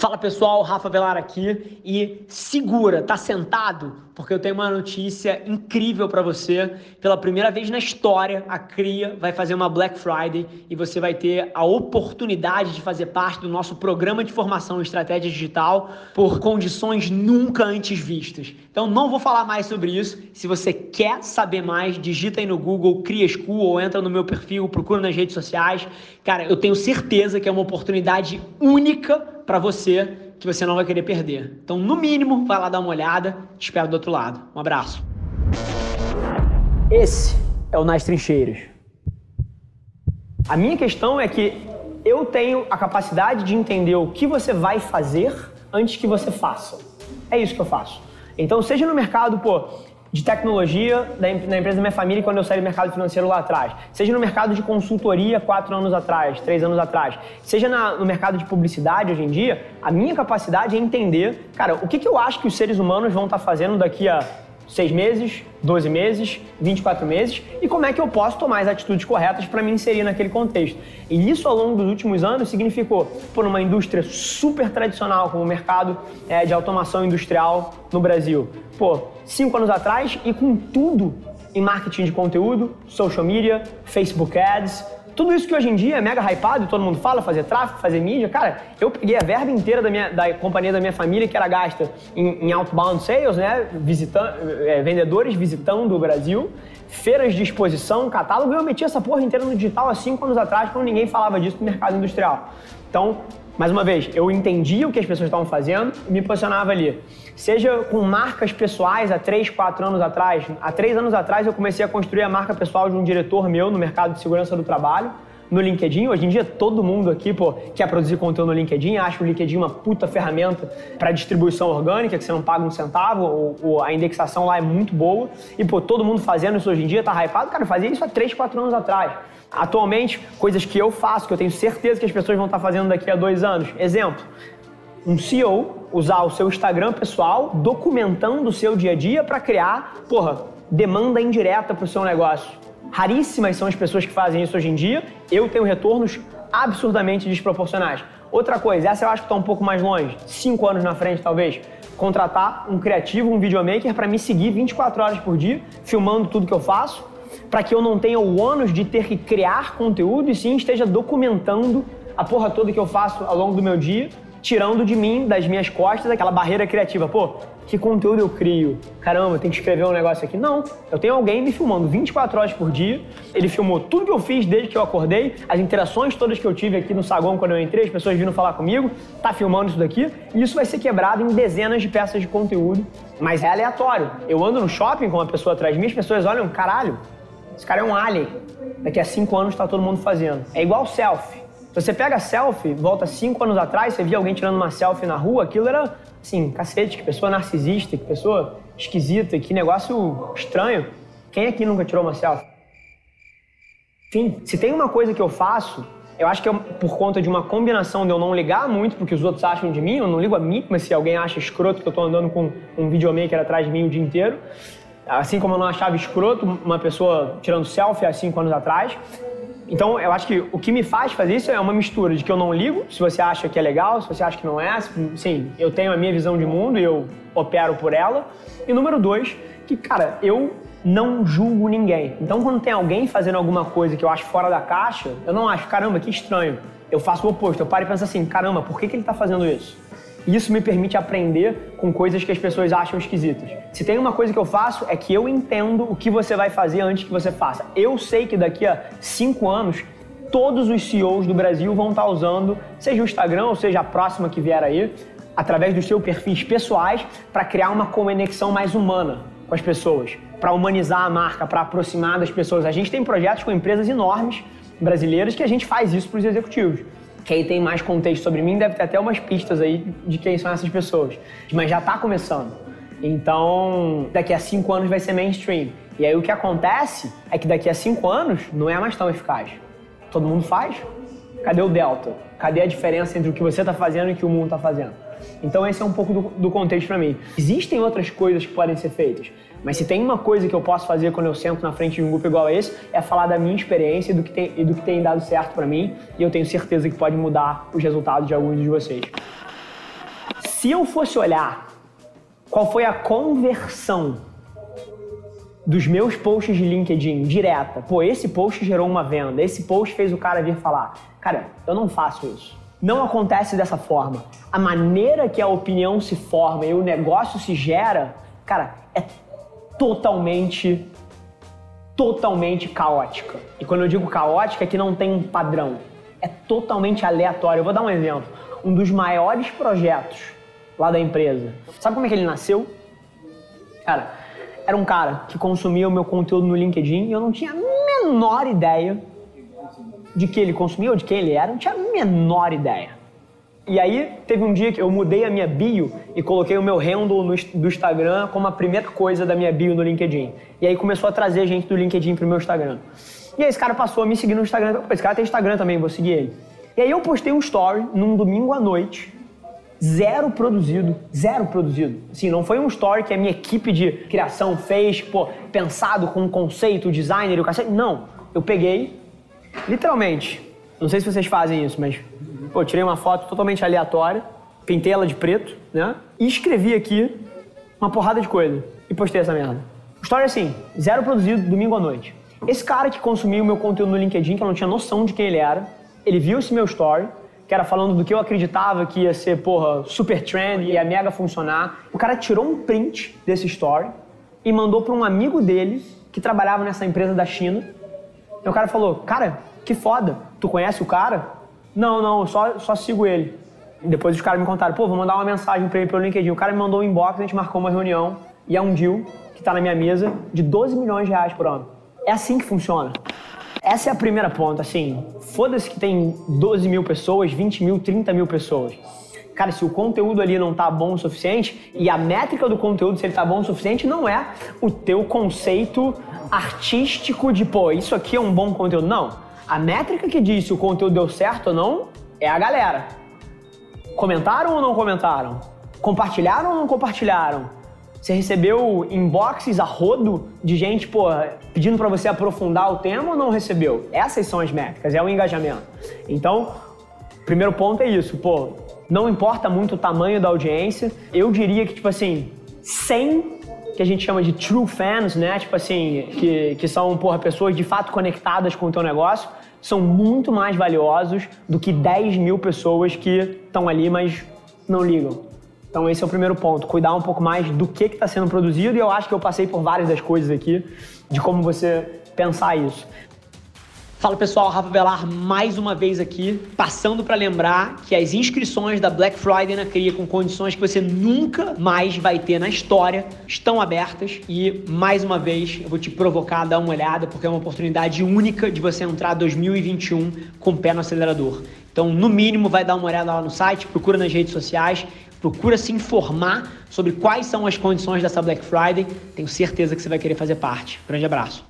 Fala pessoal, Rafa Velar aqui e segura, tá sentado? Porque eu tenho uma notícia incrível para você. Pela primeira vez na história, a CRIA vai fazer uma Black Friday e você vai ter a oportunidade de fazer parte do nosso programa de formação em estratégia digital por condições nunca antes vistas. Então não vou falar mais sobre isso. Se você quer saber mais, digita aí no Google Cria School ou entra no meu perfil, procura nas redes sociais. Cara, eu tenho certeza que é uma oportunidade única para você que você não vai querer perder. Então, no mínimo, vai lá dar uma olhada. Te espero do outro lado. Um abraço. Esse é o Nas Trincheiras. A minha questão é que eu tenho a capacidade de entender o que você vai fazer antes que você faça. É isso que eu faço. Então, seja no mercado, pô, de tecnologia da, empresa da minha família quando eu saí do mercado financeiro lá atrás, seja no mercado de consultoria quatro anos atrás, três anos atrás, seja na, no mercado de publicidade hoje em dia, a minha capacidade é entender, cara, o que, que eu acho que os seres humanos vão estar tá fazendo daqui a seis meses, 12 meses, 24 meses e como é que eu posso tomar as atitudes corretas para me inserir naquele contexto. E isso ao longo dos últimos anos significou, por uma indústria super tradicional como o mercado é, de automação industrial no Brasil, pô, cinco anos atrás e com tudo em marketing de conteúdo, social media, Facebook Ads, tudo isso que hoje em dia é mega hypado, todo mundo fala, fazer tráfego, fazer mídia, cara, eu peguei a verba inteira da, minha, da companhia da minha família que era gasta em, em outbound sales, né, visitando, é, vendedores visitando o Brasil, feiras de exposição, catálogo, eu meti essa porra inteira no digital há cinco anos atrás, quando ninguém falava disso no mercado industrial. Então, mais uma vez, eu entendia o que as pessoas estavam fazendo e me posicionava ali. Seja com marcas pessoais há três, quatro anos atrás. Há três anos atrás eu comecei a construir a marca pessoal de um diretor meu no mercado de segurança do trabalho no LinkedIn. Hoje em dia, todo mundo aqui pô, quer produzir conteúdo no LinkedIn, acha o LinkedIn uma puta ferramenta para distribuição orgânica, que você não paga um centavo, ou, ou, a indexação lá é muito boa. E, pô, todo mundo fazendo isso hoje em dia, tá hypado. Cara, fazia isso há 3, 4 anos atrás. Atualmente, coisas que eu faço, que eu tenho certeza que as pessoas vão estar fazendo daqui a dois anos. Exemplo, um CEO usar o seu Instagram pessoal documentando o seu dia a dia para criar, porra, demanda indireta para o seu negócio. Raríssimas são as pessoas que fazem isso hoje em dia. Eu tenho retornos absurdamente desproporcionais. Outra coisa, essa eu acho que está um pouco mais longe, cinco anos na frente talvez, contratar um criativo, um videomaker para me seguir 24 horas por dia, filmando tudo que eu faço, para que eu não tenha o ônus de ter que criar conteúdo e sim esteja documentando a porra toda que eu faço ao longo do meu dia, tirando de mim, das minhas costas, aquela barreira criativa. Pô, que conteúdo eu crio? Caramba, eu tenho que escrever um negócio aqui. Não, eu tenho alguém me filmando 24 horas por dia. Ele filmou tudo que eu fiz desde que eu acordei, as interações todas que eu tive aqui no saguão quando eu entrei, as pessoas vindo falar comigo, tá filmando isso daqui. E isso vai ser quebrado em dezenas de peças de conteúdo, mas é aleatório. Eu ando no shopping com uma pessoa atrás de mim, as pessoas olham, caralho, esse cara é um alien. Daqui a cinco anos está todo mundo fazendo. É igual selfie. Se você pega selfie, volta cinco anos atrás, você via alguém tirando uma selfie na rua, aquilo era, assim, cacete, que pessoa narcisista, que pessoa esquisita, que negócio estranho. Quem aqui nunca tirou uma selfie? Enfim, se tem uma coisa que eu faço, eu acho que é por conta de uma combinação de eu não ligar muito porque os outros acham de mim, eu não ligo a mim, mas se alguém acha escroto que eu tô andando com um videomaker atrás de mim o dia inteiro. Assim como eu não achava escroto uma pessoa tirando selfie há cinco anos atrás. Então, eu acho que o que me faz fazer isso é uma mistura de que eu não ligo, se você acha que é legal, se você acha que não é. Sim, eu tenho a minha visão de mundo e eu opero por ela. E número dois, que, cara, eu não julgo ninguém. Então, quando tem alguém fazendo alguma coisa que eu acho fora da caixa, eu não acho, caramba, que estranho. Eu faço o oposto. Eu paro e penso assim, caramba, por que, que ele está fazendo isso? Isso me permite aprender com coisas que as pessoas acham esquisitas. Se tem uma coisa que eu faço é que eu entendo o que você vai fazer antes que você faça. Eu sei que daqui a cinco anos todos os CEOs do Brasil vão estar usando, seja o Instagram ou seja a próxima que vier aí, através dos seus perfis pessoais para criar uma conexão mais humana com as pessoas, para humanizar a marca, para aproximar das pessoas. A gente tem projetos com empresas enormes brasileiras que a gente faz isso para os executivos. Quem tem mais contexto sobre mim deve ter até umas pistas aí de quem são essas pessoas. Mas já está começando. Então, daqui a cinco anos vai ser mainstream. E aí o que acontece é que daqui a cinco anos não é mais tão eficaz. Todo mundo faz. Cadê o delta? Cadê a diferença entre o que você está fazendo e o que o mundo está fazendo? Então esse é um pouco do, do contexto para mim. Existem outras coisas que podem ser feitas, mas se tem uma coisa que eu posso fazer quando eu sento na frente de um grupo igual a esse, é falar da minha experiência e do que tem, e do que tem dado certo para mim, e eu tenho certeza que pode mudar os resultados de alguns de vocês. Se eu fosse olhar qual foi a conversão dos meus posts de LinkedIn direta, pô, esse post gerou uma venda, esse post fez o cara vir falar, cara, eu não faço isso. Não acontece dessa forma. A maneira que a opinião se forma e o negócio se gera, cara, é totalmente, totalmente caótica. E quando eu digo caótica, é que não tem um padrão. É totalmente aleatório. Eu vou dar um exemplo. Um dos maiores projetos lá da empresa. Sabe como é que ele nasceu? Cara, era um cara que consumia o meu conteúdo no LinkedIn e eu não tinha a menor ideia de que ele consumia ou de quem ele era, não tinha a menor ideia. E aí teve um dia que eu mudei a minha bio e coloquei o meu handle no, do Instagram como a primeira coisa da minha bio no LinkedIn. E aí começou a trazer gente do LinkedIn pro meu Instagram. E aí esse cara passou a me seguir no Instagram. Esse cara tem Instagram também, vou seguir ele. E aí eu postei um story num domingo à noite, zero produzido, zero produzido. Assim, não foi um story que a minha equipe de criação fez, pô, pensado com um conceito, designer e o cacete. Não, eu peguei, literalmente, não sei se vocês fazem isso, mas pô, tirei uma foto totalmente aleatória, pintei ela de preto, né? E escrevi aqui uma porrada de coisa e postei essa merda. História assim, zero produzido, domingo à noite. Esse cara que consumiu o meu conteúdo no LinkedIn, que eu não tinha noção de quem ele era, ele viu esse meu story, que era falando do que eu acreditava que ia ser, porra, super trend e ia mega funcionar. O cara tirou um print desse story e mandou para um amigo dele que trabalhava nessa empresa da China. E o cara falou: Cara, que foda, tu conhece o cara? Não, não, só, só sigo ele. Depois os caras me contaram: Pô, vou mandar uma mensagem para ele pelo LinkedIn. O cara me mandou um inbox, a gente marcou uma reunião e é um deal que tá na minha mesa de 12 milhões de reais por ano. É assim que funciona. Essa é a primeira ponta, assim. Foda-se que tem 12 mil pessoas, 20 mil, 30 mil pessoas. Cara, se o conteúdo ali não tá bom o suficiente, e a métrica do conteúdo, se ele tá bom o suficiente, não é o teu conceito artístico de, pô, isso aqui é um bom conteúdo. Não. A métrica que diz se o conteúdo deu certo ou não é a galera. Comentaram ou não comentaram? Compartilharam ou não compartilharam? Você recebeu inboxes a rodo de gente, pô, pedindo para você aprofundar o tema ou não recebeu? Essas são as métricas, é o engajamento. Então, primeiro ponto é isso, pô, não importa muito o tamanho da audiência. Eu diria que, tipo assim, 100 que a gente chama de true fans, né? Tipo assim, que, que são, porra, pessoas de fato conectadas com o teu negócio, são muito mais valiosos do que 10 mil pessoas que estão ali, mas não ligam. Então esse é o primeiro ponto, cuidar um pouco mais do que está sendo produzido e eu acho que eu passei por várias das coisas aqui, de como você pensar isso. Fala pessoal, Rafa Velar mais uma vez aqui, passando para lembrar que as inscrições da Black Friday na Cria com condições que você nunca mais vai ter na história estão abertas e mais uma vez eu vou te provocar a dar uma olhada porque é uma oportunidade única de você entrar 2021 com o pé no acelerador. Então, no mínimo, vai dar uma olhada lá no site, procura nas redes sociais, procura se informar sobre quais são as condições dessa Black Friday. Tenho certeza que você vai querer fazer parte. Grande abraço.